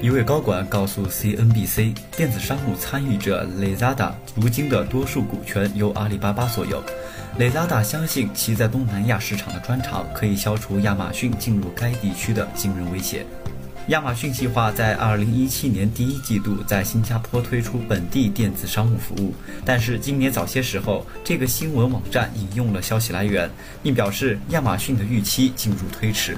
一位高管告诉 CNBC，电子商务参与者 Lazada 如今的多数股权由阿里巴巴所有。Lazada 相信其在东南亚市场的专长可以消除亚马逊进入该地区的惊人威胁。亚马逊计划在2017年第一季度在新加坡推出本地电子商务服务，但是今年早些时候，这个新闻网站引用了消息来源，并表示亚马逊的预期进入推迟。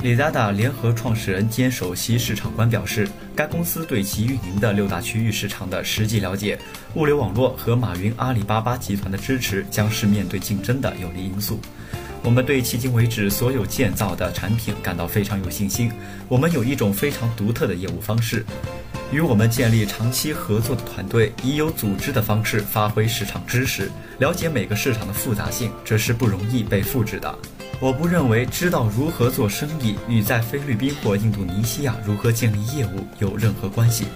Lazada 联合创始人兼首席市场官表示，该公司对其运营的六大区域市场的实际了解，物流网络和马云阿里巴巴集团的支持将是面对竞争的有利因素。我们对迄今为止所有建造的产品感到非常有信心。我们有一种非常独特的业务方式，与我们建立长期合作的团队以有组织的方式发挥市场知识，了解每个市场的复杂性，这是不容易被复制的。我不认为知道如何做生意与在菲律宾或印度尼西亚如何建立业务有任何关系。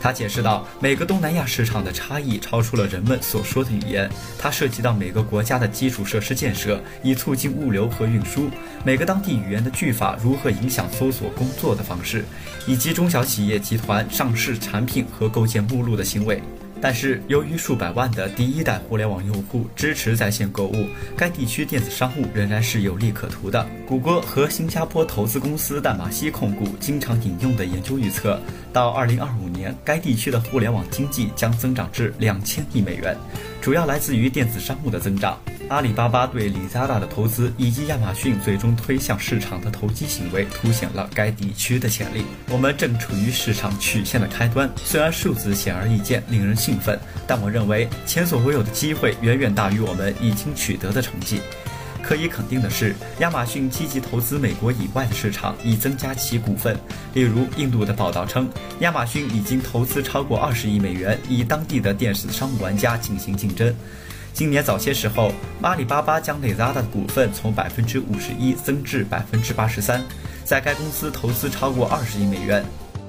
他解释道：“每个东南亚市场的差异超出了人们所说的语言，它涉及到每个国家的基础设施建设，以促进物流和运输；每个当地语言的句法如何影响搜索工作的方式，以及中小企业集团上市产品和构建目录的行为。”但是，由于数百万的第一代互联网用户支持在线购物，该地区电子商务仍然是有利可图的。谷歌和新加坡投资公司淡马锡控股经常引用的研究预测，到2025年，该地区的互联网经济将增长至两千亿美元，主要来自于电子商务的增长。阿里巴巴对里扎达的投资，以及亚马逊最终推向市场的投机行为，凸显了该地区的潜力。我们正处于市场曲线的开端，虽然数字显而易见，令人兴奋，但我认为前所未有的机会远远大于我们已经取得的成绩。可以肯定的是，亚马逊积极投资美国以外的市场，以增加其股份。例如，印度的报道称，亚马逊已经投资超过二十亿美元，以当地的电子商务玩家进行竞争。今年早些时候，阿里巴巴将 Lazada 的股份从百分之五十一增至百分之八十三，在该公司投资超过二十亿美元。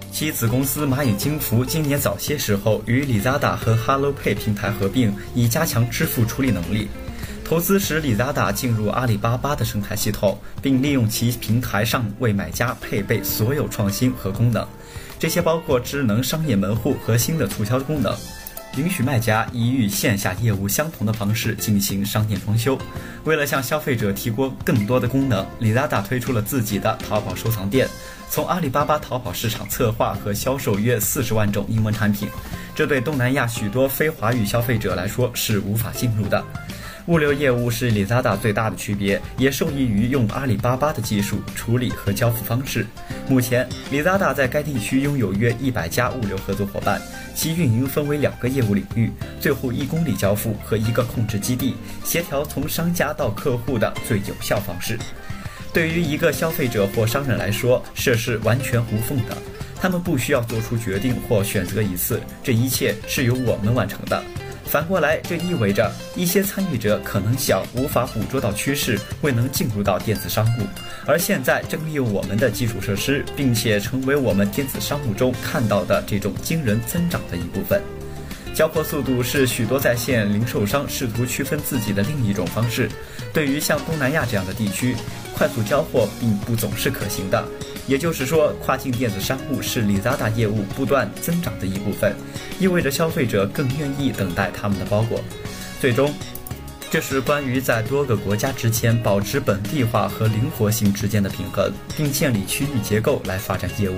其子公司蚂蚁金服今年早些时候与 Lazada 和 Hello Pay 平台合并，以加强支付处理能力。投资使 Lazada 进入阿里巴巴的生态系统，并利用其平台上为买家配备所有创新和功能，这些包括智能商业门户和新的促销功能。允许卖家以与线下业务相同的方式进行商店装修。为了向消费者提供更多的功能，李大大推出了自己的淘宝收藏店，从阿里巴巴淘宝市场策划和销售约四十万种英文产品，这对东南亚许多非华语消费者来说是无法进入的。物流业务是 Lazada 最大的区别，也受益于用阿里巴巴的技术处理和交付方式。目前，Lazada 在该地区拥有约一百家物流合作伙伴，其运营分为两个业务领域：最后一公里交付和一个控制基地，协调从商家到客户的最有效方式。对于一个消费者或商人来说，这是完全无缝的，他们不需要做出决定或选择一次，这一切是由我们完成的。反过来，这意味着一些参与者可能想无法捕捉到趋势，未能进入到电子商务，而现在正利用我们的基础设施，并且成为我们电子商务中看到的这种惊人增长的一部分。交货速度是许多在线零售商试图区分自己的另一种方式。对于像东南亚这样的地区，快速交货并不总是可行的。也就是说，跨境电子商务是里扎达业务不断增长的一部分，意味着消费者更愿意等待他们的包裹。最终，这是关于在多个国家之间保持本地化和灵活性之间的平衡，并建立区域结构来发展业务。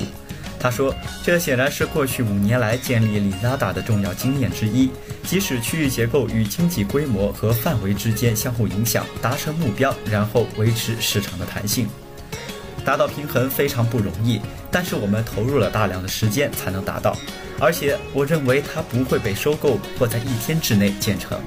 他说：“这显然是过去五年来建立里扎达的重要经验之一，即使区域结构与经济规模和范围之间相互影响，达成目标，然后维持市场的弹性。”达到平衡非常不容易，但是我们投入了大量的时间才能达到，而且我认为它不会被收购或在一天之内建成。